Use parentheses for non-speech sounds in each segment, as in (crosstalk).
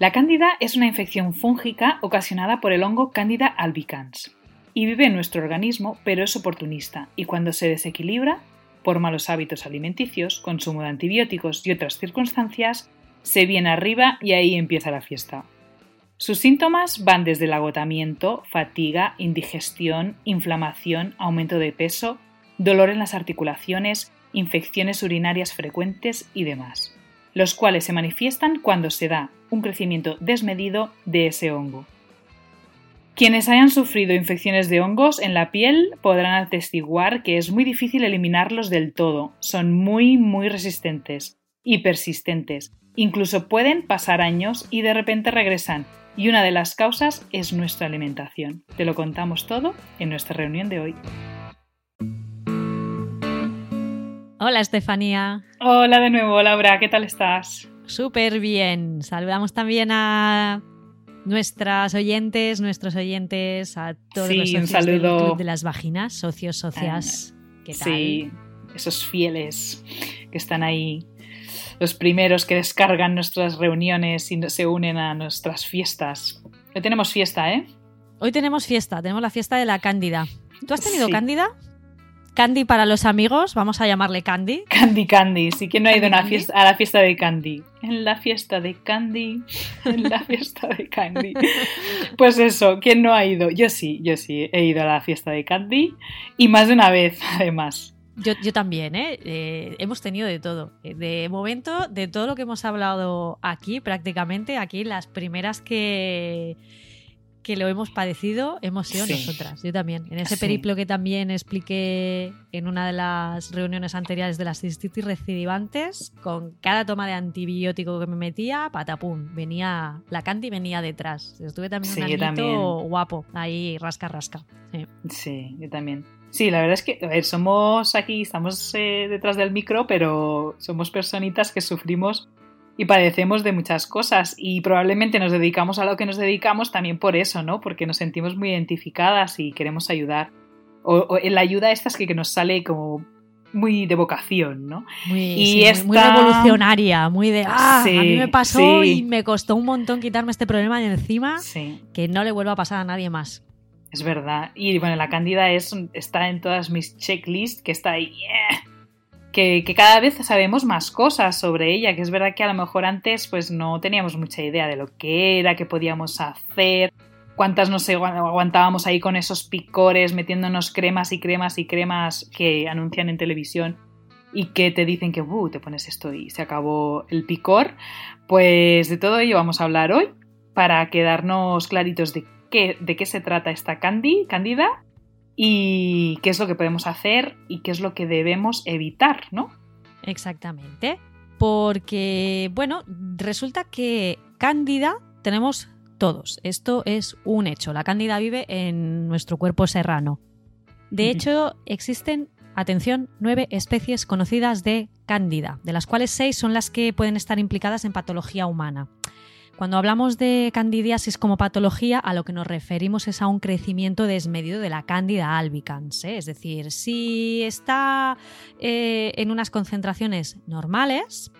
La cándida es una infección fúngica ocasionada por el hongo Candida albicans y vive en nuestro organismo, pero es oportunista y cuando se desequilibra por malos hábitos alimenticios, consumo de antibióticos y otras circunstancias, se viene arriba y ahí empieza la fiesta. Sus síntomas van desde el agotamiento, fatiga, indigestión, inflamación, aumento de peso, dolor en las articulaciones, infecciones urinarias frecuentes y demás, los cuales se manifiestan cuando se da un crecimiento desmedido de ese hongo. Quienes hayan sufrido infecciones de hongos en la piel podrán atestiguar que es muy difícil eliminarlos del todo, son muy muy resistentes y persistentes, incluso pueden pasar años y de repente regresan, y una de las causas es nuestra alimentación. Te lo contamos todo en nuestra reunión de hoy. Hola Estefanía. Hola de nuevo Laura, ¿qué tal estás? Súper bien. Saludamos también a nuestras oyentes, nuestros oyentes, a todos los socios del Club de las Vaginas, socios, socias. ¿Qué tal? Sí, esos fieles que están ahí, los primeros que descargan nuestras reuniones y se unen a nuestras fiestas. Hoy tenemos fiesta, ¿eh? Hoy tenemos fiesta, tenemos la fiesta de la Cándida. ¿Tú has tenido Cándida? Candy para los amigos, vamos a llamarle Candy. Candy Candy, sí que no ha ido a, fiesta, a la fiesta de Candy. En la fiesta de Candy, en la fiesta de Candy. (laughs) Pues eso, ¿quién no ha ido? Yo sí, yo sí, he ido a la fiesta de Candy y más de una vez, (laughs) además. Yo, yo también, ¿eh? ¿eh? Hemos tenido de todo. De momento, de todo lo que hemos hablado aquí, prácticamente, aquí las primeras que que lo hemos padecido hemos sido nosotras, yo también. En ese periplo que también expliqué en una de las reuniones anteriores de las cistitis recidivantes, con cada toma de antibiótico que me metía, patapum, venía, la Candy venía detrás. Estuve también un añito guapo, ahí rasca rasca. Sí. yo también. Sí, la verdad es que, a ver, somos aquí, estamos eh, detrás del micro, pero somos personitas que sufrimos y padecemos de muchas cosas y probablemente nos dedicamos a lo que nos dedicamos también por eso, ¿no? Porque nos sentimos muy identificadas y queremos ayudar. O, la ayuda esta es que, nos sale como muy de vocación, ¿no? Muy, y muy revolucionaria, muy de ah, a mí me pasó y me costó un montón quitarme este problema de encima que no le vuelva a pasar a nadie más. Es verdad. Y bueno, la Cándida es, está en todas mis checklists, que está ahí que, cada vez sabemos más cosas sobre ella, que es verdad que a lo mejor antes pues no teníamos mucha idea de lo que era, qué podíamos hacer, cuántas nos aguantábamos ahí con esos picores, metiéndonos cremas y cremas y cremas que anuncian en televisión y que te dicen que uh, te pones esto y se acabó el picor. Pues de todo ello vamos a hablar hoy para quedarnos claritos de qué, de qué se trata esta Candy, Candida y qué es lo que podemos hacer y qué es lo que debemos evitar, ¿no? Exactamente. Porque, bueno, resulta que cándida tenemos todos. Esto es un hecho. La cándida vive en nuestro cuerpo serrano. De hecho, existen, atención, nueve especies conocidas de cándida, de las cuales seis son las que pueden estar implicadas en patología humana. Cuando hablamos de candidiasis como patología, a lo que nos referimos es a un crecimiento desmedido de la cándida albicans. ¿eh? Es decir, si está eh, en unas concentraciones normales,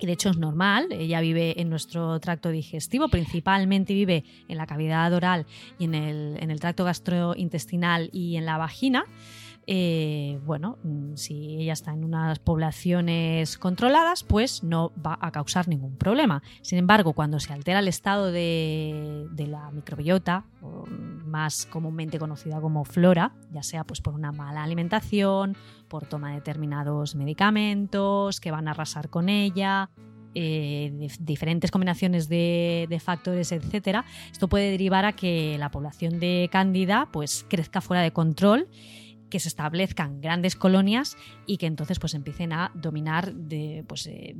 y de hecho es normal, ella vive en nuestro tracto digestivo, principalmente vive en la cavidad oral y en el, en el tracto gastrointestinal y en la vagina. Eh, bueno, mm, si ella está en unas poblaciones controladas, pues no va a causar ningún problema. Sin embargo, cuando se altera el estado de, la microbiota, más comúnmente conocida como flora, ya sea pues por una mala alimentación, por toma de determinados medicamentos que van a arrasar con ella, eh, diferentes combinaciones de, de, factores, etcétera, esto puede derivar a que la población de cándida pues crezca fuera de control que se establezcan grandes colonias y que entonces pues empiecen a dominar de, pues, eh,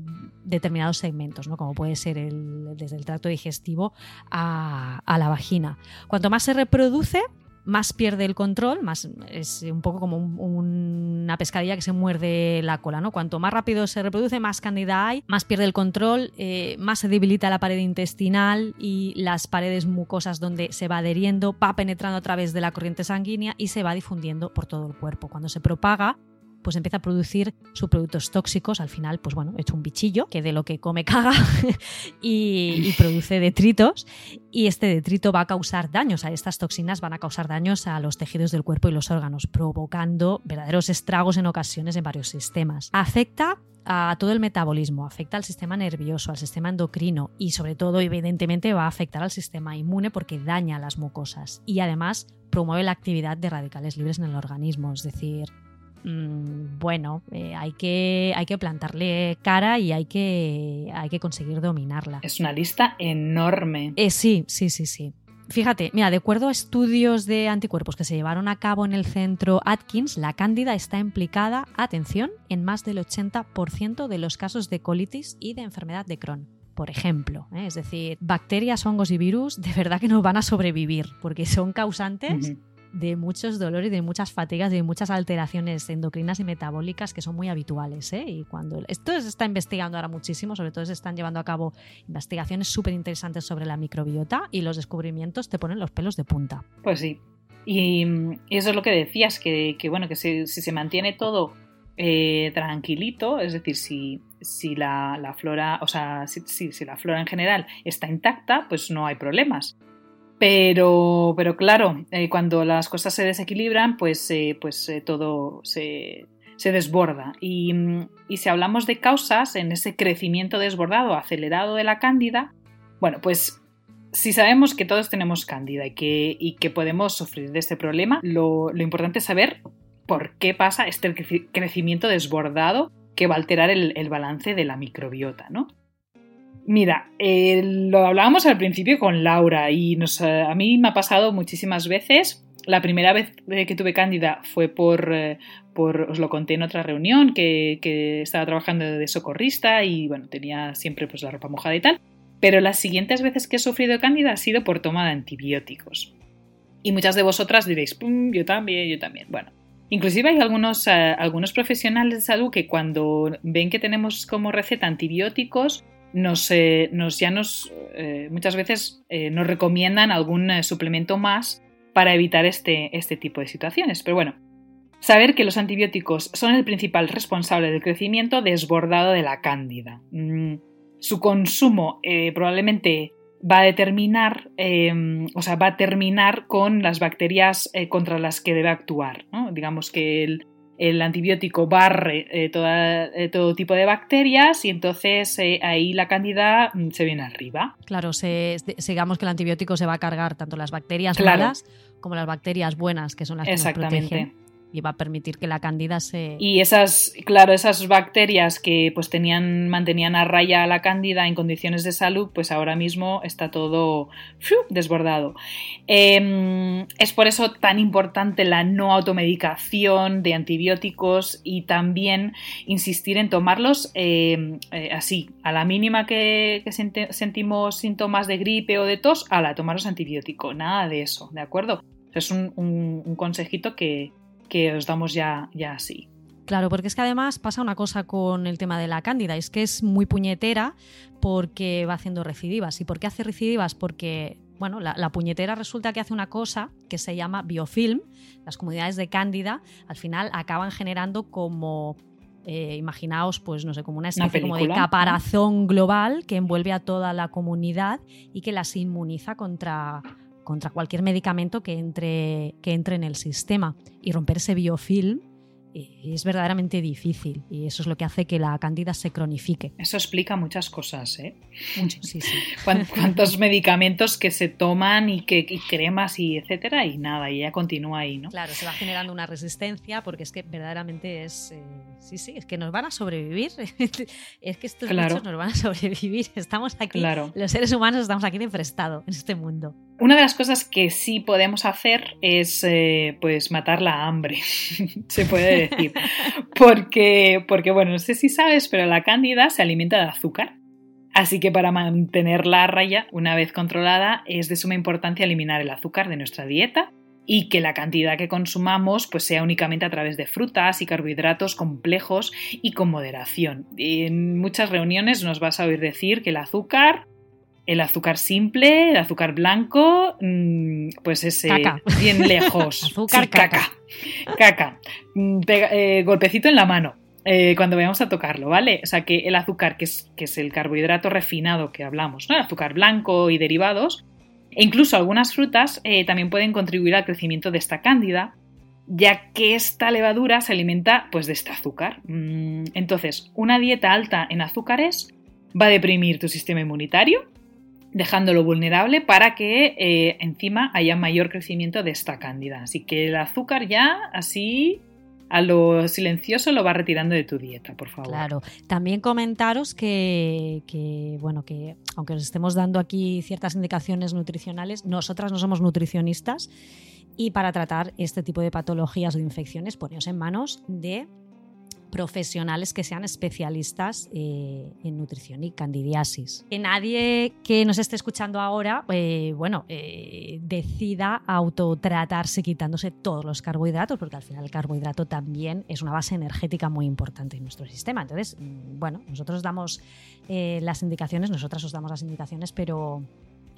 determinados segmentos, ¿no? como puede ser el, desde el tracto digestivo a, a la vagina. Cuanto más se reproduce, más pierde el control, más es un poco como una pescadilla que se muerde la cola, ¿no? Cuanto más rápido se reproduce, más candida hay, más pierde el control, eh, más se debilita la pared intestinal y las paredes mucosas donde se va adheriendo, va penetrando a través de la corriente sanguínea y se va difundiendo por todo el cuerpo. Cuando se propaga, pues empieza a producir subproductos tóxicos, al final, pues bueno, hecho un bichillo que de lo que come caga (laughs) y, produce detritos y este detrito va a causar daños, a estas toxinas van a causar daños a los tejidos del cuerpo y los órganos, provocando verdaderos estragos en ocasiones en varios sistemas. Afecta a todo el metabolismo, afecta al sistema nervioso, al sistema endocrino y sobre todo evidentemente va a afectar al sistema inmune porque daña las mucosas y además promueve la actividad de radicales libres en el organismo, es decir, Mm, bueno, eh, hay, que, hay que plantarle cara y hay que, hay que conseguir dominarla. Es una lista enorme. Eh, sí, sí, sí, sí. Fíjate, mira, de acuerdo a estudios de anticuerpos que se llevaron a cabo en el centro Atkins, la cándida está implicada, atención, en más del 80% de los casos de colitis y de enfermedad de Crohn por ejemplo. ¿eh? Es decir, bacterias, hongos y virus de verdad que no van a sobrevivir porque son causantes de muchos dolores, de muchas fatigas, de muchas alteraciones endocrinas y metabólicas que son muy habituales. ¿eh? Y cuando esto se está investigando ahora muchísimo, sobre todo se están llevando a cabo investigaciones súper interesantes sobre la microbiota y los descubrimientos te ponen los pelos de punta. Pues sí. Y, eso es lo que decías, que, bueno, que si, se mantiene todo eh, tranquilito, es decir, si, si la, flora, o sea, si, si la flora en general está intacta, pues no hay problemas. Pero, pero claro, eh, cuando las cosas se desequilibran, pues, eh, pues eh, todo se, desborda. Y, y, si hablamos de causas en ese crecimiento desbordado, acelerado de la cándida, bueno, pues si sabemos que todos tenemos cándida y que, y que podemos sufrir de este problema, lo, importante es saber por qué pasa este crecimiento desbordado que va a alterar el balance de la microbiota, ¿no? Mira, eh, lo hablábamos al principio con Laura y eh, a mí me ha pasado muchísimas veces. La primera vez que tuve cándida fue por, eh, por os lo conté en otra reunión, que, estaba trabajando de socorrista y bueno, tenía siempre pues la ropa mojada y tal. Pero las siguientes veces que he sufrido cándida ha sido por toma de antibióticos. Y muchas de vosotras diréis, yo también, yo también. Bueno, Inclusive hay algunos, algunos profesionales de salud que cuando ven que tenemos como receta antibióticos, nos, eh, nos ya nos eh, muchas veces eh, nos recomiendan algún suplemento más para evitar este, este tipo de situaciones. Pero bueno, saber que los antibióticos son el principal responsable del crecimiento desbordado de la cándida. Mm, su consumo probablemente va a determinar, o sea, va a terminar con las bacterias contra las que debe actuar. Digamos que el, el antibiótico barre eh, eh, todo tipo de bacterias y entonces eh, ahí la cándida mm, se viene arriba. Claro, se, digamos que el antibiótico se va a cargar tanto las bacterias malas como las bacterias buenas, que son las que nos protegen y va a permitir que la cándida se... Y esas, claro, esas bacterias que pues tenían, mantenían a raya a la cándida en condiciones de salud, pues ahora mismo está todo desbordado. Em, es por eso tan importante la no automedicación de antibióticos y también insistir en tomarlos em, eh, así, a la mínima que, sentimos síntomas de gripe o de tos, a la tomaros antibiótico, nada de eso, ¿de acuerdo? Es un consejito que, que os damos ya, ya así. Claro, porque es que además pasa una cosa con el tema de la cándida, es que es muy puñetera porque va haciendo recidivas. ¿Y por qué hace recidivas? Porque, bueno, la, puñetera resulta que hace una cosa que se llama biofilm. Las comunidades de cándida al final acaban generando como eh, imaginaos, pues no sé, como una especie como de caparazón global que envuelve a toda la comunidad y que las inmuniza contra, contra cualquier medicamento que entre, que entre en el sistema. Y romper ese biofilm eh, es verdaderamente difícil y eso es lo que hace que la cándida se cronifique. Eso explica muchas cosas, ¿eh? Mucho, sí, sí. (laughs) Cuántos medicamentos que se toman y, que, cremas y etcétera y nada, y ya continúa ahí, ¿no? Claro, se va generando una resistencia porque es que verdaderamente es... Eh, sí, sí, es que nos van a sobrevivir. (laughs) es que estos bichos nos van a sobrevivir. (laughs) Estamos aquí, claro. los seres humanos estamos aquí de prestado en este mundo. Una de las cosas que sí podemos hacer es eh, pues matar la hambre, (laughs) se puede decir. Porque, porque, bueno, no sé si sabes, pero la cándida se alimenta de azúcar. Así que para mantenerla a raya, una vez controlada, es de suma importancia eliminar el azúcar de nuestra dieta y que la cantidad que consumamos pues sea únicamente a través de frutas y carbohidratos complejos y con moderación. En muchas reuniones nos vas a oír decir que el azúcar el azúcar simple, el azúcar blanco, mm, pues es bien lejos. (laughs) azúcar caca. Caca. Mm, eh, golpecito en la mano. Eh, cuando vayamos a tocarlo, ¿vale? O sea que el azúcar, que es, que es el carbohidrato refinado que hablamos, ¿no? El azúcar blanco y derivados, e incluso algunas frutas eh, también pueden contribuir al crecimiento de esta cándida, ya que esta levadura se alimenta pues, de este azúcar. Mm, entonces, una dieta alta en azúcares va a deprimir tu sistema inmunitario, dejándolo vulnerable para que eh, encima haya mayor crecimiento de esta cándida. Así que el azúcar ya así a lo silencioso lo va retirando de tu dieta, por favor. Claro. También comentaros que, que, bueno, que aunque os estemos dando aquí ciertas indicaciones nutricionales, nosotras no somos nutricionistas y para tratar este tipo de patologías o de infecciones, poneos en manos de profesionales que sean especialistas eh, en nutrición y candidiasis. Que nadie que nos esté escuchando ahora, eh, bueno, eh, decida autotratarse quitándose todos los carbohidratos, porque al final el carbohidrato también es una base energética muy importante en nuestro sistema. Entonces, mm, bueno, nosotros damos las indicaciones, nosotras os damos las indicaciones, pero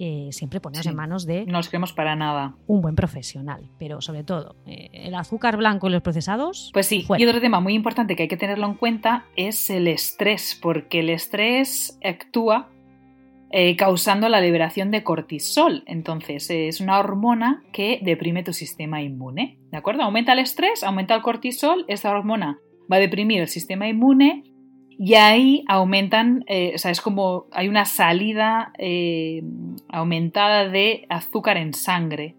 eh, siempre poneros en manos de... No los queremos para nada. Un buen profesional, pero sobre todo, eh, el azúcar blanco y los procesados... Pues sí, y otro tema muy importante que hay que tenerlo en cuenta es el estrés, porque el estrés actúa eh, causando la liberación de cortisol. Entonces, es una hormona que deprime tu sistema inmune. ¿De acuerdo? Aumenta el estrés, aumenta el cortisol, esta hormona va a deprimir el sistema inmune y ahí aumentan, eh, o sea, es como hay una salida eh, aumentada de azúcar en sangre.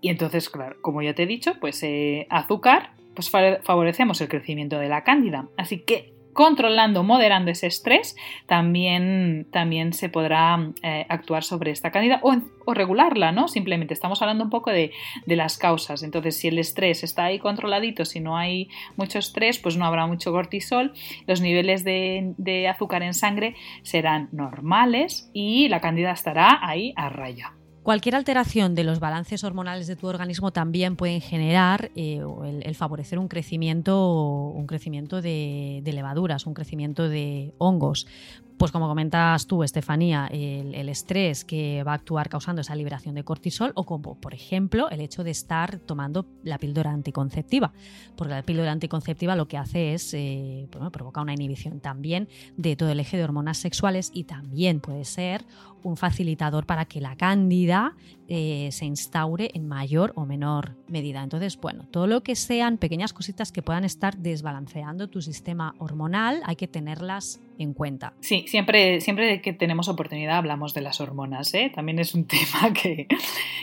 Y entonces, claro, como ya te he dicho, pues eh, azúcar, pues favorecemos el crecimiento de la cándida. Así que controlando, moderando ese estrés, también, también se podrá eh, actuar sobre esta cándida o, regularla, ¿no? Simplemente estamos hablando un poco de, las causas. Entonces, si el estrés está ahí controladito, si no hay mucho estrés, pues no habrá mucho cortisol, los niveles de, de azúcar en sangre serán normales y la cándida estará ahí a raya. Cualquier alteración de los balances hormonales de tu organismo también pueden generar eh, el, favorecer un crecimiento, un crecimiento de, levaduras, un crecimiento de hongos. Pues como comentas tú, Estefanía, el, estrés que va a actuar causando esa liberación de cortisol o como, por ejemplo, el hecho de estar tomando la píldora anticonceptiva. Porque la píldora anticonceptiva lo que hace es, eh, provoca una inhibición también de todo el eje de hormonas sexuales y también puede ser un facilitador para que la cándida eh, se instaure en mayor o menor medida. Entonces, bueno, todo lo que sean pequeñas cositas que puedan estar desbalanceando tu sistema hormonal, hay que tenerlas en cuenta. Sí, siempre, siempre que tenemos oportunidad hablamos de las hormonas, ¿eh? También es un (laughs) tema que,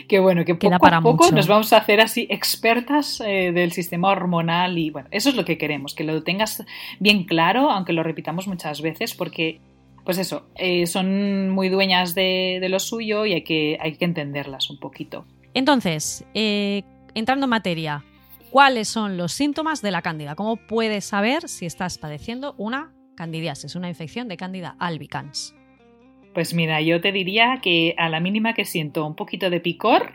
que bueno, que poco a poco nos vamos a hacer así expertas eh, del sistema hormonal y bueno, eso es lo que queremos, que lo tengas bien claro, aunque lo repitamos muchas veces, porque pues eso, eh, son muy dueñas de, lo suyo y hay que, hay que entenderlas un poquito. Entonces, eh, entrando en materia, ¿cuáles son los síntomas de la cándida? ¿Cómo puedes saber si estás padeciendo una candidiasis, una infección de cándida albicans? Pues mira, yo te diría que a la mínima que siento un poquito de picor,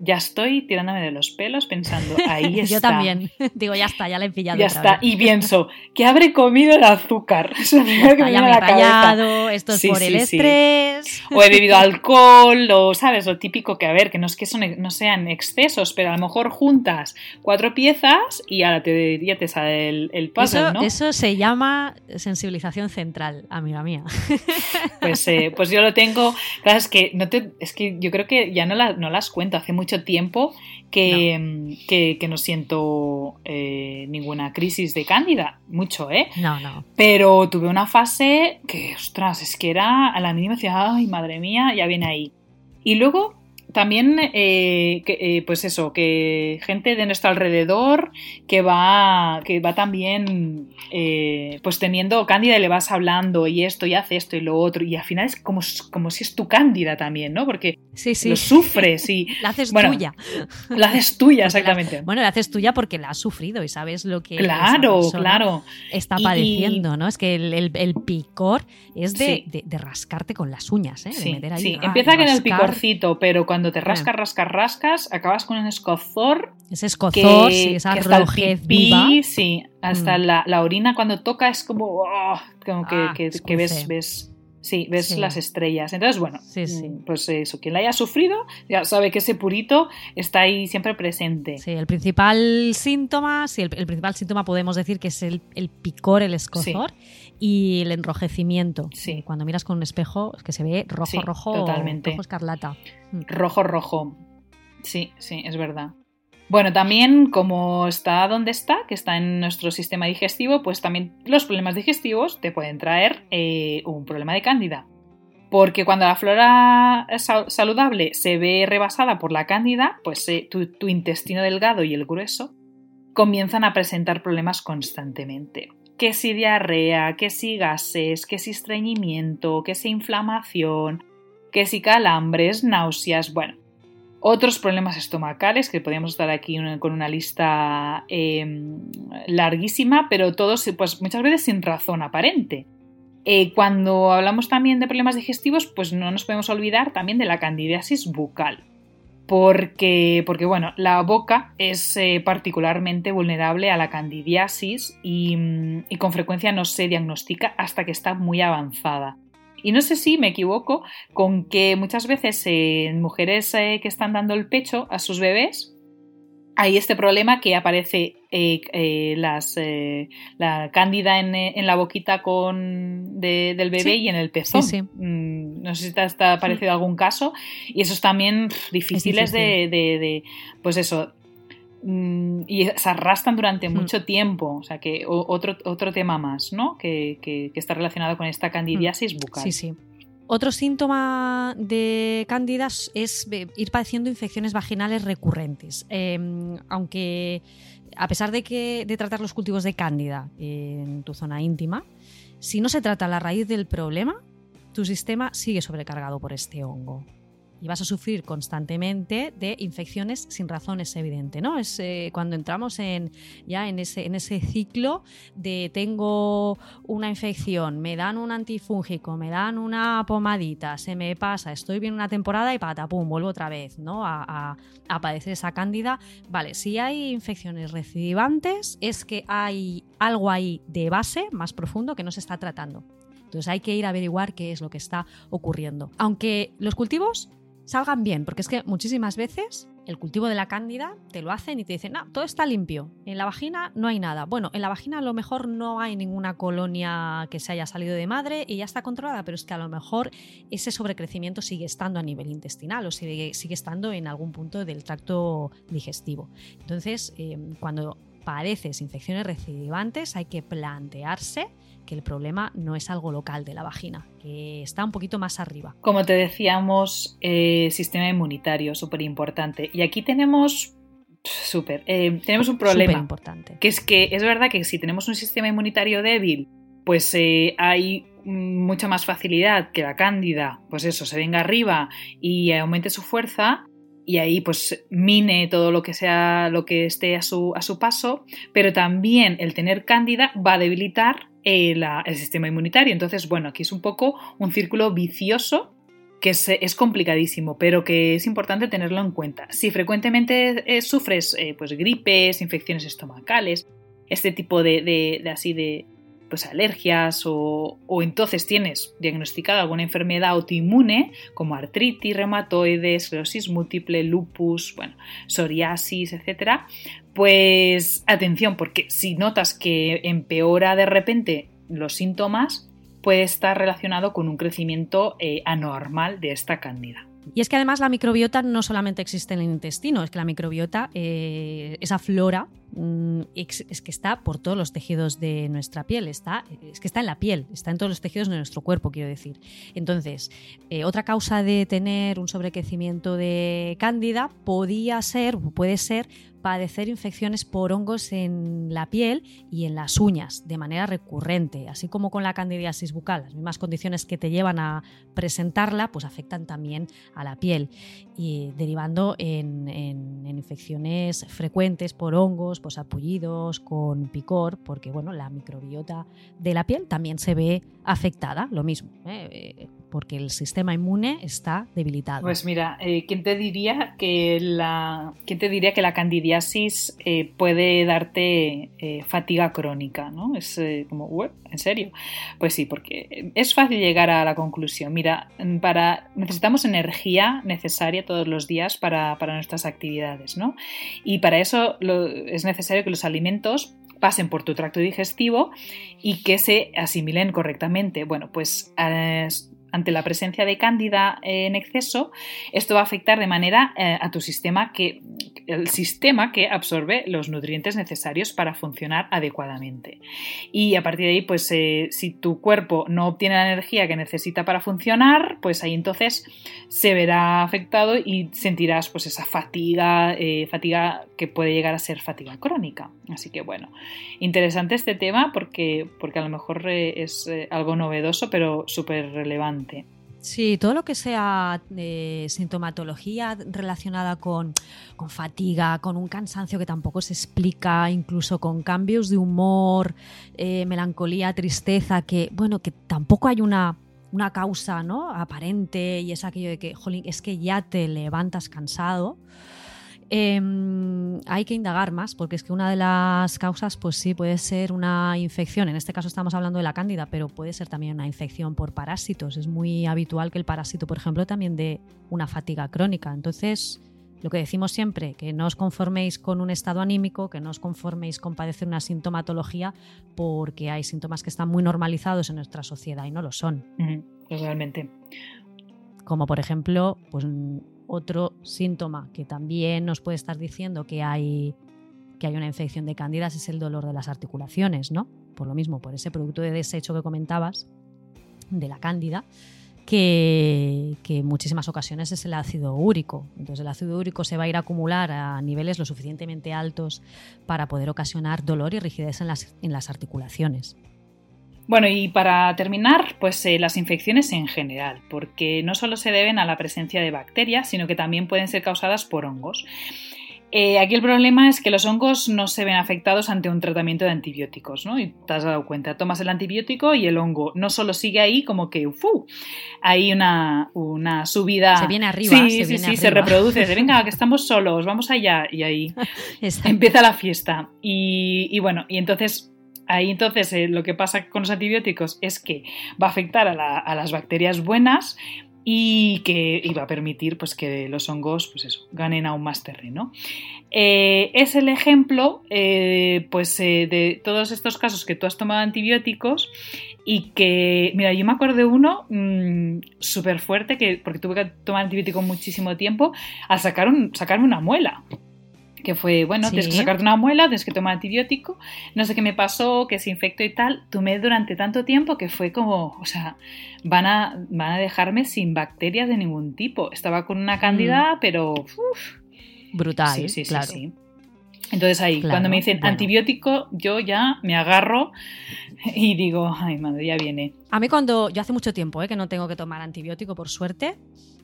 ya estoy tirándome de los pelos pensando, ahí (laughs) está. Yo también. (laughs) Digo, ya está, ya la he pillado. Ya está. Y pienso, ¿qué habré comido el azúcar? Es lo primero que me viene a la rayado, esto es por el estrés. O he bebido (laughs) alcohol, o, ¿sabes? Lo típico que, a ver, que no es que son, no sean excesos, pero a lo mejor juntas cuatro piezas y ahora te, ya te sale el, el puzzle, eso, ¿no? Eso se llama sensibilización central, amiga mía. Pues, eh, pues yo lo tengo. Claro, es que, no te, es que yo creo que ya no, la, no las cuento. Hace mucho tiempo que, no. que, no siento eh, ninguna crisis de cándida, mucho, ¿eh? No, no. Pero tuve una fase que, ostras, es que era a la mínima decía, ay, madre mía, ya viene ahí. Y luego también, eh, que, eh, pues eso, que gente de nuestro alrededor que va, que va también, eh, pues teniendo cándida y le vas hablando y esto y hace esto y lo otro y al final es como, como si es tu cándida también, ¿no? Porque Sí, sí. lo sufres y... (laughs) La haces bueno, tuya. La haces tuya, exactamente. Bueno, la haces tuya porque la has sufrido y sabes lo que Claro, claro. está Y- padeciendo, ¿no? Es que el, el- el picor es de, Sí. de- de rascarte con las uñas, ¿eh? De Sí, meter ahí, sí. ah, empieza con el picorcito, pero cuando te Claro. rascas, rascas, rascas, acabas con un escozor Ese escozor, que, sí, esa que hasta el rojez pipí, viva. sí, hasta Mm. la, la orina cuando toca es como, oh, como que, Ah, que- escuece. que ves, ves, sí, ves Sí. las estrellas. Entonces, bueno, Sí, sí. mm, pues eso, quien la haya sufrido ya sabe que ese purito está ahí siempre presente. Sí, el principal síntoma, sí, el, el principal síntoma podemos decir que es el, el picor, el escozor y el enrojecimiento. Sí. Cuando miras con un espejo es que se ve rojo, Sí, rojo, totalmente. rojo escarlata. Mm. Rojo, rojo. Sí, sí, es verdad. Bueno, también como está donde está, que está en nuestro sistema digestivo, pues también los problemas digestivos te pueden traer eh, un problema de cándida. Porque cuando la flora sa- saludable se ve rebasada por la cándida, pues eh, tu, tu intestino delgado y el grueso comienzan a presentar problemas constantemente. Que si diarrea, que si gases, que si estreñimiento, que si inflamación, que si calambres, náuseas, bueno, otros problemas estomacales, que podríamos estar aquí con una lista eh, larguísima, pero todos pues, muchas veces sin razón aparente. Eh, cuando hablamos también de problemas digestivos, pues no nos podemos olvidar también de la candidiasis bucal. Porque, porque bueno, la boca es eh, particularmente vulnerable a la candidiasis y, mm, y con frecuencia no se diagnostica hasta que está muy avanzada. Y no sé si me equivoco con que muchas veces eh, en mujeres eh, que están dando el pecho a sus bebés, hay este problema que aparece eh, eh, las, eh, la cándida en, eh, en la boquita con, de- del bebé Sí. y en el pezón. Sí, sí. Mm, no sé si te ha parecido algún caso. Y esos también pff, difíciles de, difícil. de- de, pues eso, mm, y se arrastran durante Mm. mucho tiempo. O sea que o- otro, otro tema más, ¿no? Que, que- que está relacionado con esta candidiasis bucal. Mm. Sí, sí. Otro síntoma de cándidas es eh, ir padeciendo infecciones vaginales recurrentes. Eh, aunque a pesar de que de tratar los cultivos de cándida en tu zona íntima, si no se trata la raíz del problema, tu sistema sigue sobrecargado por este hongo. Y vas a sufrir constantemente de infecciones sin razón, es evidente, ¿no? Es eh, cuando entramos en, ya en ese, en ese ciclo de tengo una infección, me dan un antifúngico, me dan una pomadita, se me pasa, estoy bien una temporada y patapum, vuelvo otra vez, ¿no? A, padecer esa cándida. Vale, si hay infecciones recidivantes, es que hay algo ahí de base más profundo que no se está tratando. Entonces hay que ir a averiguar qué es lo que está ocurriendo. Aunque los cultivos salgan bien, porque es que muchísimas veces el cultivo de la cándida te lo hacen y te dicen, no, todo está limpio, en la vagina no hay nada. Bueno, en la vagina a lo mejor no hay ninguna colonia que se haya salido de madre y ya está controlada, pero es que a lo mejor ese sobrecrecimiento sigue estando a nivel intestinal o sigue, sigue estando en algún punto del tracto digestivo. Entonces, eh, cuando padeces infecciones recidivantes hay que plantearse que el problema no es algo local de la vagina, que está un poquito más arriba. Como te decíamos, eh, sistema inmunitario, súper importante. Y aquí tenemos, súper, eh, tenemos un problema. Importante. Que es que es verdad que si tenemos un sistema inmunitario débil, pues eh, hay mucha más facilidad que la cándida, pues eso, se venga arriba y aumente su fuerza y ahí pues mine todo lo que sea lo que esté a su, a su paso, pero también el tener cándida va a debilitar eh, el sistema inmunitario. Entonces, bueno, aquí es un poco un círculo vicioso que es, es complicadísimo, pero que es importante tenerlo en cuenta. Si frecuentemente eh, sufres eh, pues gripes, infecciones estomacales, este tipo de, de- de así de pues alergias o, o entonces tienes diagnosticada alguna enfermedad autoinmune como artritis reumatoide, esclerosis múltiple, lupus, bueno, psoriasis, etcétera, pues atención porque si notas que empeora de repente los síntomas puede estar relacionado con un crecimiento eh, anormal de esta cándida. Y es que además la microbiota no solamente existe en el intestino, es que la microbiota, eh, esa flora es, que está por todos los tejidos de nuestra piel, está, es que está en la piel, está en todos los tejidos de nuestro cuerpo, quiero decir. Entonces, eh, otra causa de tener un sobrecrecimiento de cándida podía ser, puede ser, padecer infecciones por hongos en la piel y en las uñas de manera recurrente, así como con la candidiasis bucal. Las mismas condiciones que te llevan a presentarla, pues afectan también a la piel y derivando en, infecciones frecuentes por hongos, pues apullidos, con picor, porque bueno, la microbiota de la piel también se ve afectada, lo mismo. ¿eh? Porque el sistema inmune está debilitado. Pues mira, eh, ¿quién te diría que la, ¿quién te diría que la candidiasis eh, puede darte eh, fatiga crónica? ¿no? Es como, ¿en serio? Pues sí, porque es fácil llegar a la conclusión. Mira, para, necesitamos energía necesaria todos los días para, nuestras actividades, ¿no? Y para eso es necesario que los alimentos pasen por tu tracto digestivo y que se asimilen correctamente. Bueno, pues ante la presencia de cándida en exceso, esto va a afectar de manera eh, a tu sistema que el sistema que absorbe los nutrientes necesarios para funcionar adecuadamente. Y a partir de ahí, pues eh, si tu cuerpo no obtiene la energía que necesita para funcionar, pues ahí entonces se verá afectado y sentirás pues esa fatiga, eh, fatiga que puede llegar a ser fatiga crónica. Así que bueno, interesante este tema porque, porque a lo mejor es algo novedoso pero súper relevante Sí, todo lo que sea eh, sintomatología relacionada con, fatiga, con un cansancio que tampoco se explica, incluso con cambios de humor, eh, melancolía, tristeza, que bueno, que tampoco hay una, una causa ¿no? aparente y es aquello de que, jolín, es que ya te levantas cansado. Em, hay que indagar más, porque es que una de las causas, pues sí, puede ser una infección. En este caso estamos hablando de la cándida, pero puede ser también una infección por parásitos. Es muy habitual que el parásito, por ejemplo, también dé una fatiga crónica. Entonces, lo que decimos siempre, que no os conforméis con un estado anímico, que no os conforméis con padecer una sintomatología, porque hay síntomas que están muy normalizados en nuestra sociedad y no lo son. Realmente. Como por ejemplo, pues otro síntoma que también nos puede estar diciendo que hay, que hay una infección de cándidas es el dolor de las articulaciones, ¿no? Por lo mismo, por ese producto de desecho que comentabas, de la cándida, que, en muchísimas ocasiones es el ácido úrico. Entonces el ácido úrico se va a ir a acumular a niveles lo suficientemente altos para poder ocasionar dolor y rigidez en las, en las articulaciones. Bueno, y para terminar, pues eh, las infecciones en general, porque no solo se deben a la presencia de bacterias, sino que también pueden ser causadas por hongos. Eh, aquí el problema es que los hongos no se ven afectados ante un tratamiento de antibióticos, ¿no? Y te has dado cuenta, tomas el antibiótico y el hongo no solo sigue ahí como que, ¡fu! Hay una, una subida. Se viene arriba. Sí, sí, sí, se reproduce. De, venga, (laughs) que estamos solos, vamos allá. Y ahí empieza la fiesta. Y, y bueno, y entonces Ahí entonces eh, lo que pasa con los antibióticos es que va a afectar a, las bacterias buenas y que va a permitir pues, que los hongos pues ganen aún más terreno. Eh, es el ejemplo eh, pues, de todos estos casos que tú has tomado antibióticos y que, mira, yo me acuerdo de uno mm, súper fuerte, que, porque tuve que tomar antibiótico muchísimo tiempo, al sacar sacarme una muela que fue, bueno, tienes que sacarte una muela, tienes que tomar antibiótico, no sé qué me pasó, que se infectó y tal, tomé durante tanto tiempo que fue como, o sea, van a, van a dejarme sin bacterias de ningún tipo. Estaba con una cándida, mm. pero... Brutal, sí, sí, claro. sí, Entonces ahí, cuando me dicen antibiótico, yo ya me agarro y digo, ay, madre, ya viene. A mí cuando, yo hace mucho tiempo ¿eh? que no tengo que tomar antibiótico, por suerte,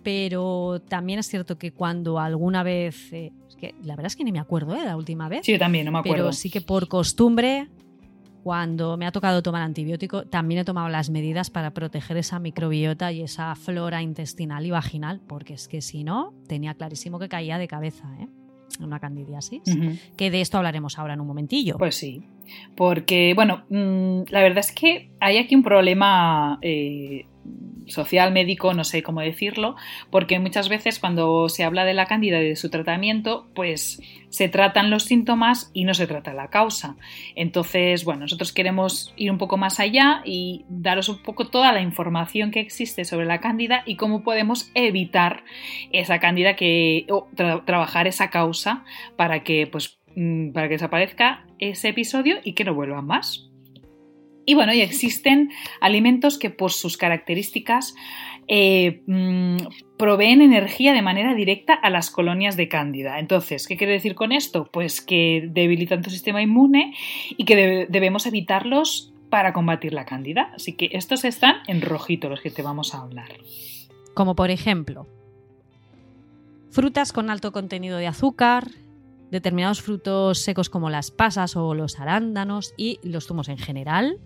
pero también es cierto que cuando alguna vez, eh, que la verdad es que ni me acuerdo ¿eh? la última vez. Sí, yo también, no me acuerdo. Pero sí que por costumbre, cuando me ha tocado tomar antibiótico, también he tomado las medidas para proteger esa microbiota y esa flora intestinal y vaginal, porque es que si no, tenía clarísimo que caía de cabeza, ¿eh? Una candidiasis. Que de esto hablaremos ahora en un momentillo. Pues sí. Porque, bueno, mm, la verdad es que hay aquí un problema eh, social, médico, no sé cómo decirlo, porque muchas veces cuando se habla de la cándida y de su tratamiento, pues se tratan los síntomas y no se trata la causa. Entonces, bueno, nosotros queremos ir un poco más allá y daros un poco toda la información que existe sobre la cándida y cómo podemos evitar esa cándida que, o trabajar esa causa para que pues para que desaparezca ese episodio y que no vuelvan más. Y bueno, y existen alimentos que por sus características eh, mm, proveen energía de manera directa a las colonias de cándida. Entonces, ¿qué quiere decir con esto? Pues que debilitan tu sistema inmune y que debemos evitarlos para combatir la cándida. Así que estos están en rojito los que te vamos a hablar. Como por ejemplo, frutas con alto contenido de azúcar, determinados frutos secos como las pasas o los arándanos y los zumos en general,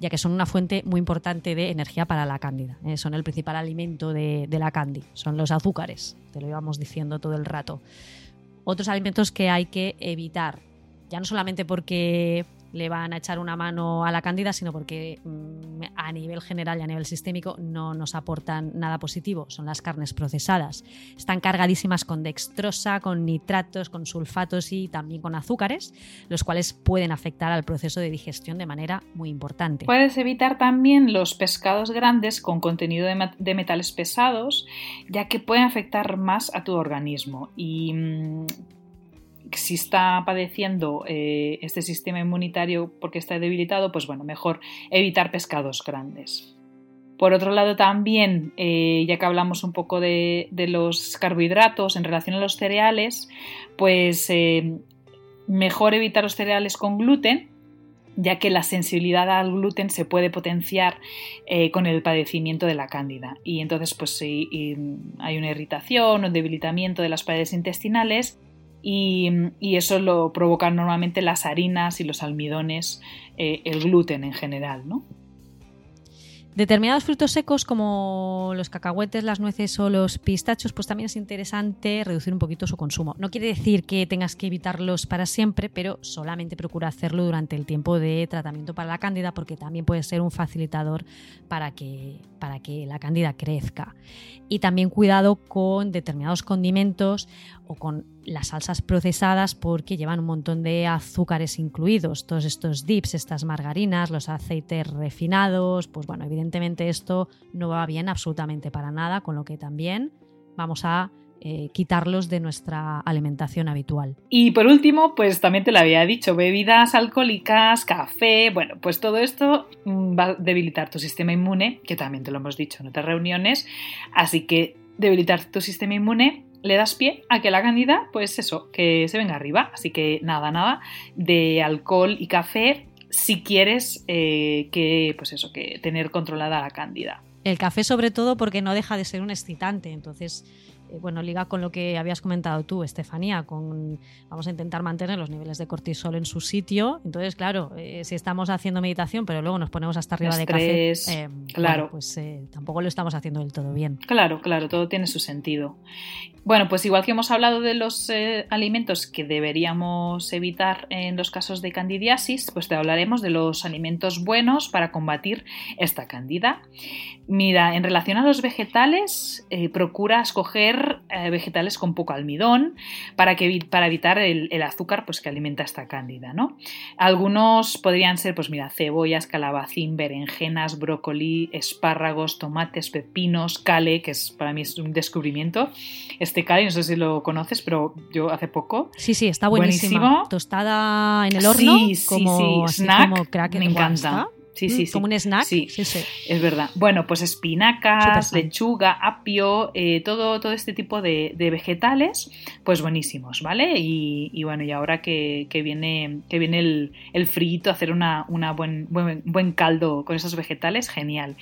ya que son una fuente muy importante de energía para la cándida. ¿eh? son el principal alimento de, de la cándida, son los azúcares, te lo íbamos diciendo todo el rato. Otros alimentos que hay que evitar, ya no solamente porque le van a echar una mano a la cándida, sino porque mm, a nivel general y a nivel sistémico no nos aportan nada positivo. Son las carnes procesadas. Están cargadísimas con dextrosa, con nitratos, con sulfatos y también con azúcares, los cuales pueden afectar al proceso de digestión de manera muy importante. Puedes evitar también los pescados grandes con contenido de metales pesados, ya que pueden afectar más a tu organismo. Mm, si está padeciendo eh, este sistema inmunitario porque está debilitado, pues bueno, mejor evitar pescados grandes. Por otro lado, también, eh, ya que hablamos un poco de, los carbohidratos en relación a los cereales, pues eh, mejor evitar los cereales con gluten, ya que la sensibilidad al gluten se puede potenciar con el padecimiento de la cándida. Y entonces, pues si hay una irritación o un debilitamiento de las paredes intestinales y, eso lo provocan normalmente las harinas y los almidones, eh, el gluten en general, ¿no? Determinados frutos secos como los cacahuetes, las nueces o los pistachos, pues también es interesante reducir un poquito su consumo. No quiere decir que tengas que evitarlos para siempre, pero solamente procura hacerlo durante el tiempo de tratamiento para la cándida porque también puede ser un facilitador para que, para que la cándida crezca. Y también cuidado con determinados condimentos o con las salsas procesadas porque llevan un montón de azúcares incluidos, todos estos dips, estas margarinas, los aceites refinados, pues bueno, evidentemente esto no va bien absolutamente para nada, con lo que también vamos a eh, quitarlos de nuestra alimentación habitual. Y por último, pues también te lo había dicho, bebidas alcohólicas, café, bueno, pues todo esto mm, va a debilitar tu sistema inmune, que también te lo hemos dicho en otras reuniones, así que debilitar tu sistema inmune le das pie a que la cándida, pues eso, que se venga arriba. Así que nada, nada de alcohol y café si quieres eh, que, pues eso, que tener controlada la cándida. El café sobre todo porque no deja de ser un excitante, entonces eh, bueno, liga con lo que habías comentado tú, Estefanía, con vamos a intentar mantener los niveles de cortisol en su sitio. Entonces, claro, eh, si estamos haciendo meditación, pero luego nos ponemos hasta arriba de café, eh, claro. pues tampoco lo estamos haciendo del todo bien. Claro, claro, todo tiene su sentido. Bueno, pues igual que hemos hablado de los alimentos que deberíamos evitar en los casos de candidiasis, pues te hablaremos de los alimentos buenos para combatir esta candida. Mira, en relación a los vegetales, procura escoger eh, vegetales con poco almidón para, que, para evitar el, azúcar pues, que alimenta esta cándida. ¿no? Algunos podrían ser, pues mira, cebollas, calabacín, berenjenas, brócoli, espárragos, tomates, pepinos, cale, que es, para mí es un descubrimiento. Este cale, no sé si lo conoces, pero yo hace poco. Sí, sí, está buenísimo. Tostada en el horno, sí, como, sí, snack, como crack me encanta. Sí, sí, mm, Como un snack. Sí, es verdad. Bueno, pues espinacas, lechuga, apio, eh, todo, todo este tipo de, vegetales, pues buenísimos, ¿vale? Y, bueno, y ahora que, viene, que viene el, el frito, hacer una, buen, buen, buen caldo con esos vegetales, genial.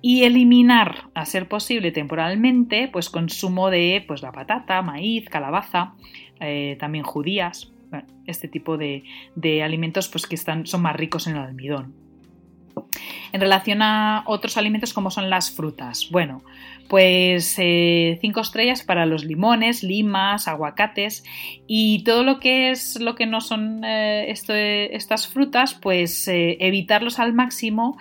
Y eliminar, a ser posible temporalmente, pues consumo de pues, la patata, maíz, calabaza, eh, también judías, este tipo de, de alimentos pues, que están, son más ricos en el almidón. En relación a otros alimentos como son las frutas, bueno, pues eh, cinco estrellas para los limones, limas, aguacates y todo lo que es lo que no son eh, estas frutas, pues eh, evitarlos al máximo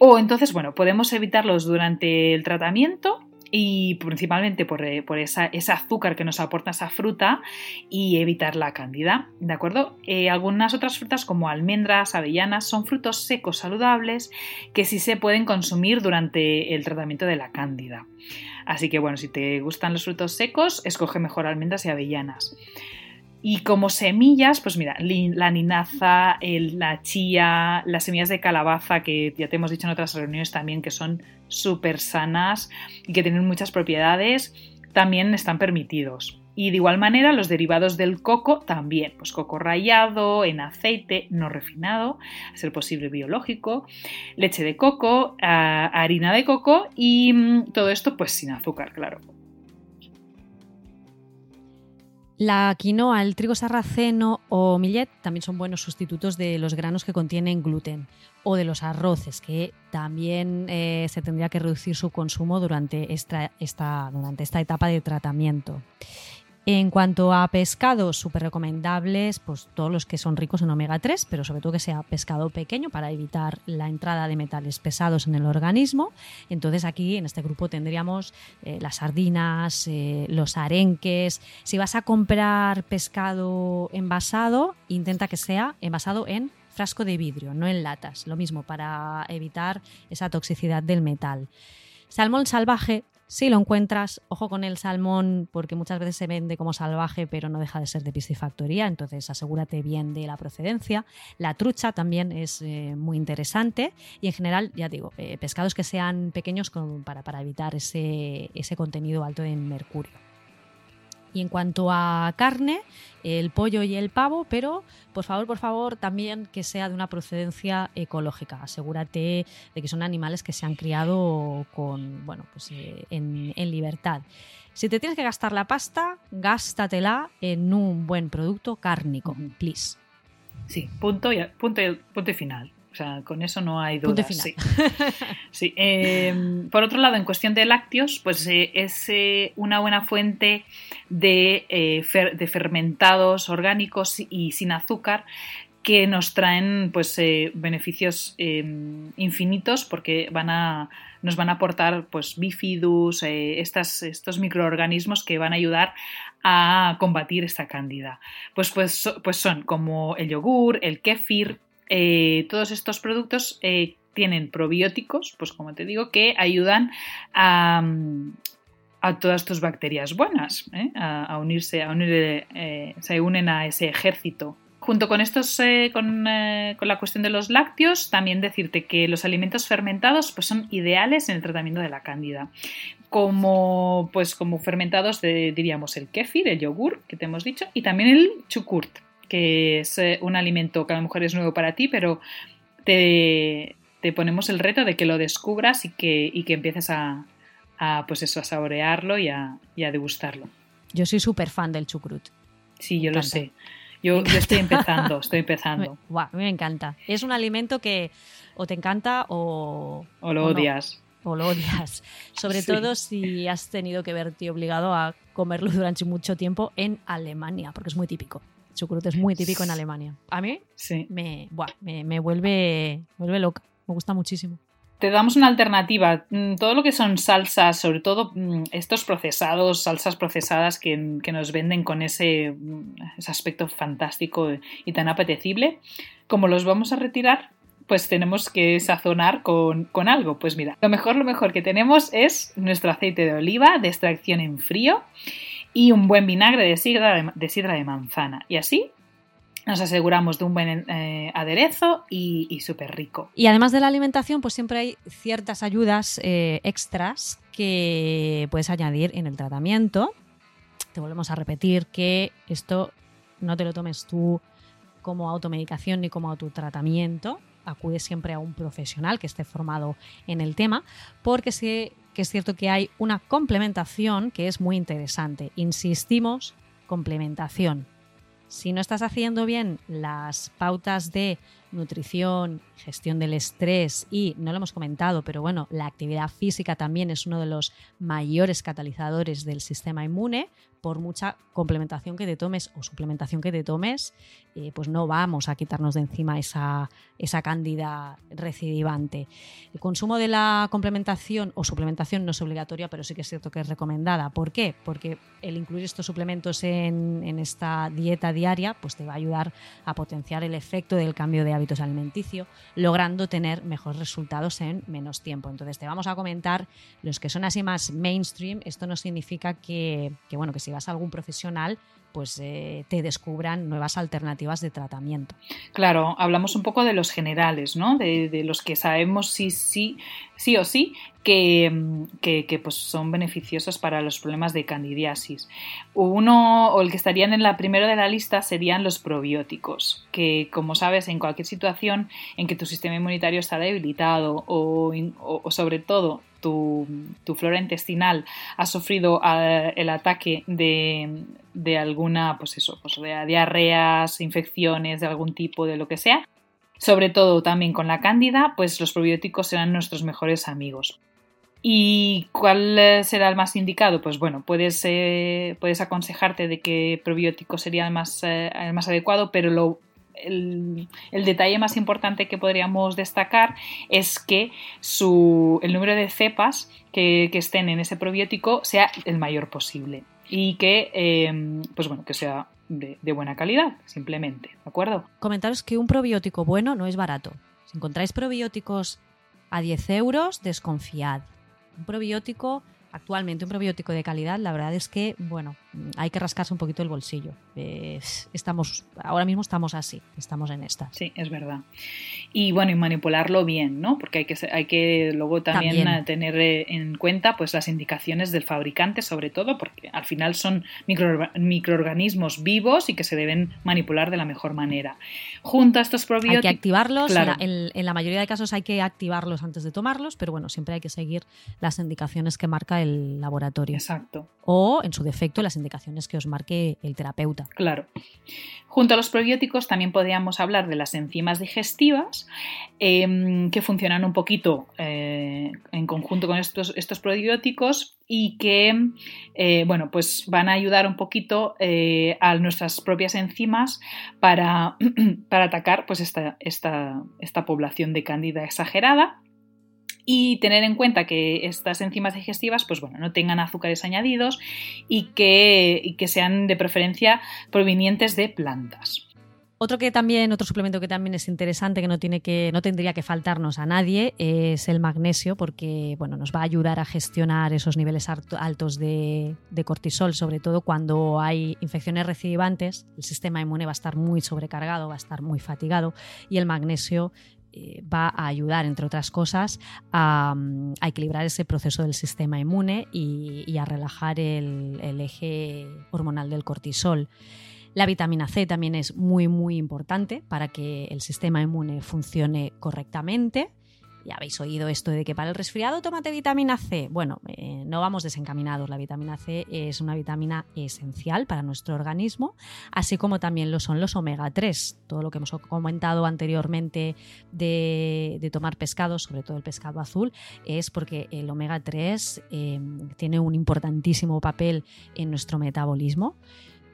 o entonces, bueno, podemos evitarlos durante el tratamiento y principalmente por, eh, ese azúcar que nos aporta esa fruta y evitar la cándida, ¿de acuerdo? Eh, algunas otras frutas como almendras, avellanas son frutos secos saludables que sí se pueden consumir durante el tratamiento de la cándida. Así que bueno, si te gustan los frutos secos, escoge mejor almendras y avellanas. Y como semillas, pues mira, la ninaza, la chía, las semillas de calabaza, que ya te hemos dicho en otras reuniones también que son súper sanas y que tienen muchas propiedades, también están permitidos. Y de igual manera los derivados del coco también, pues coco rallado, en aceite, no refinado, a ser posible biológico, leche de coco, harina de coco y mm, todo esto pues sin azúcar, claro. La quinoa, el trigo sarraceno o millet también son buenos sustitutos de los granos que contienen gluten o de los arroces, que también eh, se tendría que reducir su consumo durante esta, durante esta etapa de tratamiento. En cuanto a pescados, súper recomendables, pues todos los que son ricos en omega 3, pero sobre todo que sea pescado pequeño para evitar la entrada de metales pesados en el organismo. Entonces aquí en este grupo tendríamos eh, las sardinas, eh, los arenques. Si vas a comprar pescado envasado, intenta que sea envasado en frasco de vidrio, no en latas. Lo mismo para evitar esa toxicidad del metal. Salmón salvaje si lo encuentras, ojo con el salmón, porque muchas veces se vende como salvaje, pero no deja de ser de piscifactoría, entonces asegúrate bien de la procedencia. La trucha también es eh, muy interesante y en general, ya digo, eh, pescados que sean pequeños para, para evitar ese, ese contenido alto en mercurio. Y en cuanto a carne, el pollo y el pavo, pero por favor, por favor, también que sea de una procedencia ecológica. Asegúrate de que son animales que se han criado con, bueno, pues, eh, en, libertad. Si te tienes que gastar la pasta, gástatela en un buen producto cárnico, please. Sí, punto y, punto punto y final. O sea, con eso no hay duda. (laughs) Sí. Em, por otro lado, en cuestión de lácteos, pues eh, es eh, una buena fuente de, eh, de, fermentados orgánicos y sin azúcar que nos traen pues beneficios em, infinitos porque van a nos van a aportar pues bifidus estas, estos microorganismos que van a ayudar a combatir esta cándida. Pues, pues, pues son como el yogur el kéfir eh, todos estos productos eh, tienen probióticos, pues como te digo, que ayudan a, todas tus bacterias buenas, ¿eh? a, unirse, a unir, se unen a ese ejército. Junto con estos, con, la cuestión de los lácteos, también decirte que los alimentos fermentados pues, son ideales en el tratamiento de la cándida. Como, pues, como fermentados de, diríamos, el kéfir, el yogur, que te hemos dicho, y también el chukurt, que es eh, un alimento que a lo mejor es nuevo para ti, pero te, ponemos el reto de que lo descubras y que, que empieces a, pues eso, a saborearlo y a, degustarlo. Yo soy súper fan del chucrut. Sí, yo lo sé. Yo, estoy empezando, estoy empezando. (laughs) a mí me encanta. Es un alimento que o te encanta o... O lo odias. o lo odias. Sobre (laughs) todo si has tenido que verte obligado a comerlo durante mucho tiempo en Alemania, porque es muy típico chucrut es muy típico en Alemania. A mí sí. me, me, vuelve, vuelve loca, me gusta muchísimo. Te damos una alternativa. Mm, todo lo que son salsas, sobre todo mm, estos procesados, salsas procesadas que, nos venden con ese, mm, ese aspecto fantástico y tan apetecible, como los vamos a retirar, pues tenemos que sazonar con, algo. Pues mira, lo mejor, lo mejor que tenemos es nuestro aceite de oliva de extracción en frío y un buen vinagre de sidra de, manzana. Y así nos aseguramos de un buen eh, aderezo y, súper rico. Y además de la alimentación, pues siempre hay ciertas ayudas eh, extras que puedes añadir en el tratamiento. Te volvemos a repetir que esto no te lo tomes tú como automedicación ni como autotratamiento. Acude siempre a un profesional que esté formado en el tema, porque si que es cierto que hay una complementación que es muy interesante. Insistimos, complementación. Si no estás haciendo bien las pautas de nutrición, gestión del estrés y, no lo hemos comentado, pero bueno, la actividad física también es uno de los mayores catalizadores del sistema inmune, por mucha complementación que te tomes o suplementación que te tomes, eh, pues no vamos a quitarnos de encima esa, esa cándida recidivante. El consumo de la complementación o suplementación no es obligatoria, pero sí que es cierto que es recomendada. ¿Por qué? Porque el incluir estos suplementos en, en esta dieta diaria pues te va a ayudar a potenciar el efecto del cambio de hábitos alimenticios, logrando tener mejores resultados en menos tiempo. Entonces te vamos a comentar los que son así más mainstream. Esto no significa que, que bueno, que si vas a algún profesional pues eh, te descubran nuevas alternativas de tratamiento. Claro, hablamos un poco de los generales, ¿no? De, los que sabemos sí, sí, sí o sí que, que, pues son beneficiosos para los problemas de candidiasis. Uno, o el que estarían en la primera de la lista, serían los probióticos, que como sabes, en cualquier situación en que tu sistema inmunitario está debilitado o, o sobre todo tu, flora intestinal ha sufrido eh, el ataque de, alguna, pues eso, pues de diarreas, infecciones de algún tipo, de lo que sea, sobre todo también con la cándida, pues los probióticos serán nuestros mejores amigos. ¿Y cuál eh, será el más indicado? Pues bueno, puedes, eh, puedes aconsejarte de que probiótico sería el más, el más adecuado, pero lo el, detalle más importante que podríamos destacar es que el número de cepas que, estén en ese probiótico sea el mayor posible y que, em, pues bueno, que sea de, buena calidad, simplemente, ¿de acuerdo? Comentaros que un probiótico bueno no es barato. Si encontráis probióticos a 10 euros, desconfiad. Un probiótico actualmente un probiótico de calidad, la verdad es que, bueno, hay que rascarse un poquito el bolsillo. estamos, ahora mismo estamos así, estamos en esta. Sí, es verdad. Y bueno, y manipularlo bien, ¿no? Porque hay que, hay que luego también, tener eh, en cuenta pues las indicaciones del fabricante, sobre todo, porque al final son microorganismos vivos y que se deben manipular de la mejor manera. Junto a estos probióticos. Hay que activarlos, en, en la mayoría de casos hay que activarlos antes de tomarlos, pero bueno, siempre hay que seguir las indicaciones que marca el laboratorio. Exacto. O, en su defecto, las indicaciones que os marque el terapeuta. Claro. Junto a los probióticos también podríamos hablar de las enzimas digestivas em, que funcionan un poquito eh, en conjunto con estos, estos probióticos y que eh, bueno, pues van a ayudar un poquito eh, a nuestras propias enzimas para, (clears throat) para atacar pues esta, esta, esta población de cándida exagerada y tener en cuenta que estas enzimas digestivas pues bueno, no tengan azúcares añadidos y que, que sean de preferencia provenientes de plantas. Otro que también, otro suplemento que también es interesante, que no tiene que, no tendría que faltarnos a nadie, es el magnesio, porque bueno, nos va a ayudar a gestionar esos niveles altos de, de, cortisol, sobre todo cuando hay infecciones recidivantes, el sistema inmune va a estar muy sobrecargado, va a estar muy fatigado, y el magnesio eh, va a ayudar, entre otras cosas, a, equilibrar ese proceso del sistema inmune y, a relajar el, el, eje hormonal del cortisol. La vitamina C también es muy, muy importante para que el sistema inmune funcione correctamente. Ya habéis oído esto de que para el resfriado tómate vitamina C. Bueno, eh, no vamos desencaminados. La vitamina C es una vitamina esencial para nuestro organismo, así como también lo son los omega 3. Todo lo que hemos comentado anteriormente de, tomar pescado, sobre todo el pescado azul, es porque el omega 3 eh, tiene un importantísimo papel en nuestro metabolismo.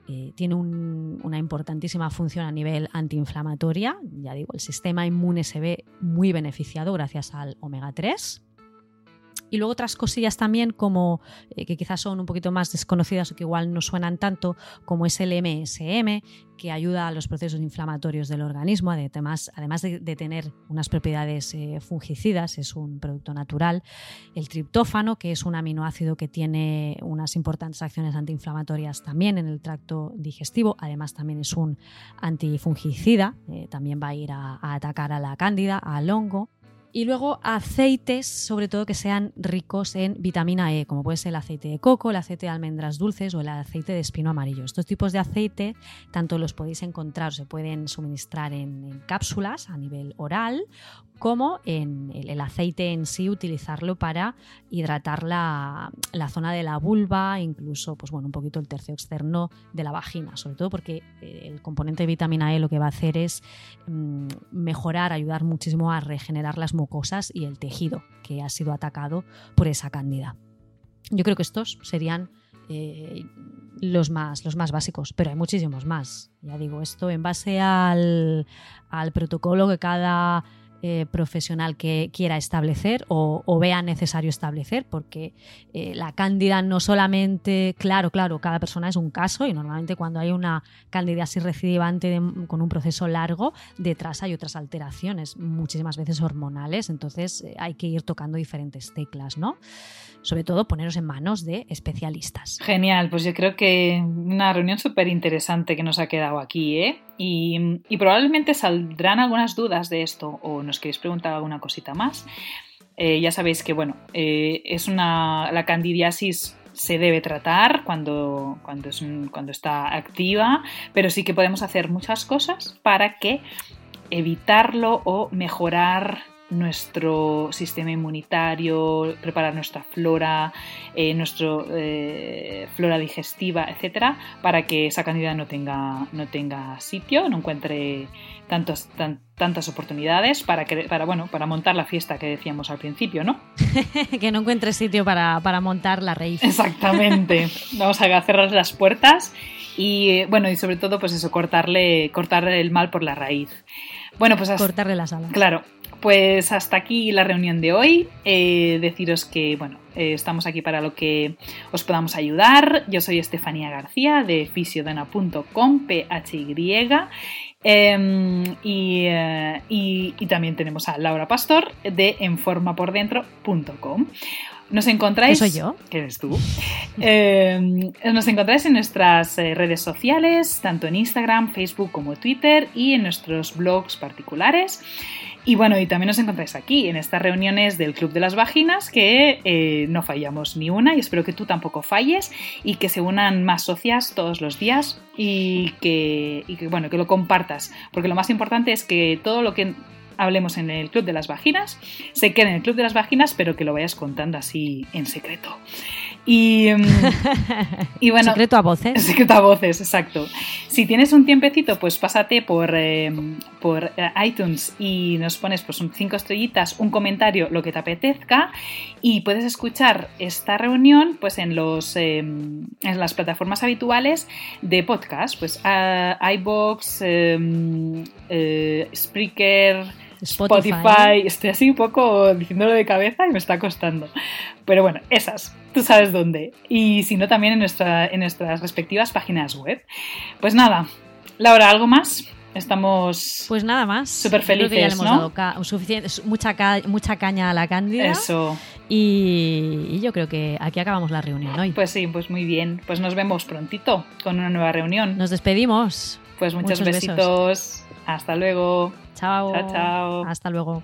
Eh, tiene una importantísima función a nivel antiinflamatoria. Ya digo, el sistema inmune se ve muy beneficiado gracias al omega 3. Y luego otras cosillas también como eh, que quizás son un poquito más desconocidas o que igual no suenan tanto, como es el MSM, que ayuda a los procesos inflamatorios del organismo, además, además de, tener unas propiedades eh, fungicidas, es un producto natural. El triptófano, que es un aminoácido que tiene unas importantes acciones antiinflamatorias también en el tracto digestivo, además también es un antifungicida, eh, también va a ir a atacar a la cándida, al hongo. Y luego aceites, sobre todo que sean ricos en vitamina E, como puede ser el aceite de coco, el aceite de almendras dulces o el aceite de espino amarillo. Estos tipos de aceite tanto los podéis encontrar, se pueden suministrar en, cápsulas a nivel oral, como en el, aceite en sí, utilizarlo para hidratar la, zona de la vulva, incluso pues bueno, un poquito el tercio externo de la vagina, sobre todo porque eh, el componente de vitamina E lo que va a hacer es mm, mejorar, ayudar muchísimo a regenerar las mucosas y el tejido que ha sido atacado por esa cándida. Yo creo que estos serían eh, los, más, los más básicos, pero hay muchísimos más. Ya digo, esto en base al, protocolo que cada eh, profesional que quiera establecer o, vea necesario establecer, porque eh, la cándida no solamente, claro, claro, cada persona es un caso y normalmente cuando hay una candidiasis recidivante con un proceso largo, detrás hay otras alteraciones, muchísimas veces hormonales, entonces eh, hay que ir tocando diferentes teclas, ¿no? Sobre todo poneros en manos de especialistas. Genial, pues yo creo que una reunión súper interesante que nos ha quedado aquí, ¿eh? Y, probablemente saldrán algunas dudas de esto o nos queréis preguntar alguna cosita más. Eh, ya sabéis que, bueno, eh, es una, la candidiasis se debe tratar cuando, cuando, es cuando está activa, pero sí que podemos hacer muchas cosas para que evitarlo o mejorar nuestro sistema inmunitario, preparar nuestra flora, eh, nuestra eh, flora digestiva, etcétera, para que esa candida no tenga, no tenga sitio, no encuentre tantos, tantas oportunidades para, que, para, bueno, para montar la fiesta que decíamos al principio, ¿no? (laughs) que no encuentre sitio para, montar la raíz. Exactamente. (laughs) Vamos a cerrar las puertas y, bueno, y sobre todo, pues eso, cortarle, cortarle el mal por la raíz. Bueno, pues cortarle las alas. Claro, pues hasta aquí la reunión de hoy. Eh, deciros que, bueno, eh, estamos aquí para lo que os podamos ayudar. Yo soy Estefanía García de fisiodana.com, PHY. Em, eh, y, y, también tenemos a Laura Pastor de enformapordentro.com. Nos encontráis. ¿Qué soy yo? ¿Qué eres tú? Em, nos encontráis en nuestras redes sociales, tanto en Instagram, Facebook como Twitter y en nuestros blogs particulares. Y bueno, y también nos encontráis aquí, en estas reuniones del Club de las Vaginas, que eh, no fallamos ni una y espero que tú tampoco falles y que se unan más socias todos los días y que, y que, bueno, que lo compartas, porque lo más importante es que todo lo que hablemos en el Club de las Vaginas se quede en el Club de las Vaginas, pero que lo vayas contando así en secreto. Y, em, y, bueno. Secreto a voces. (laughs) Secreto a voces, exacto. Si tienes un tiempecito, pues pásate por, em, por eh, iTunes y nos pones pues cinco estrellitas, un comentario, lo que te apetezca. Y puedes escuchar esta reunión pues en los em, en las plataformas habituales de podcast, pues uh, iBox, eh, Spreaker Spotify. Estoy así un poco diciéndolo de cabeza y me está costando. Pero bueno, esas, tú sabes dónde. Y si no, también en, nuestra, en nuestras respectivas páginas web. Pues nada, Laura, ¿algo más? Estamos. Pues nada más. Súper felices. ya le hemos dado suficiente, mucha, mucha caña a la cándida. Eso. Y, yo creo que aquí acabamos la reunión hoy. Pues sí, pues muy bien. Pues nos vemos prontito con una nueva reunión. Nos despedimos. Pues muchos, besitos. Hasta luego. Chao. Chao, chao. Hasta luego.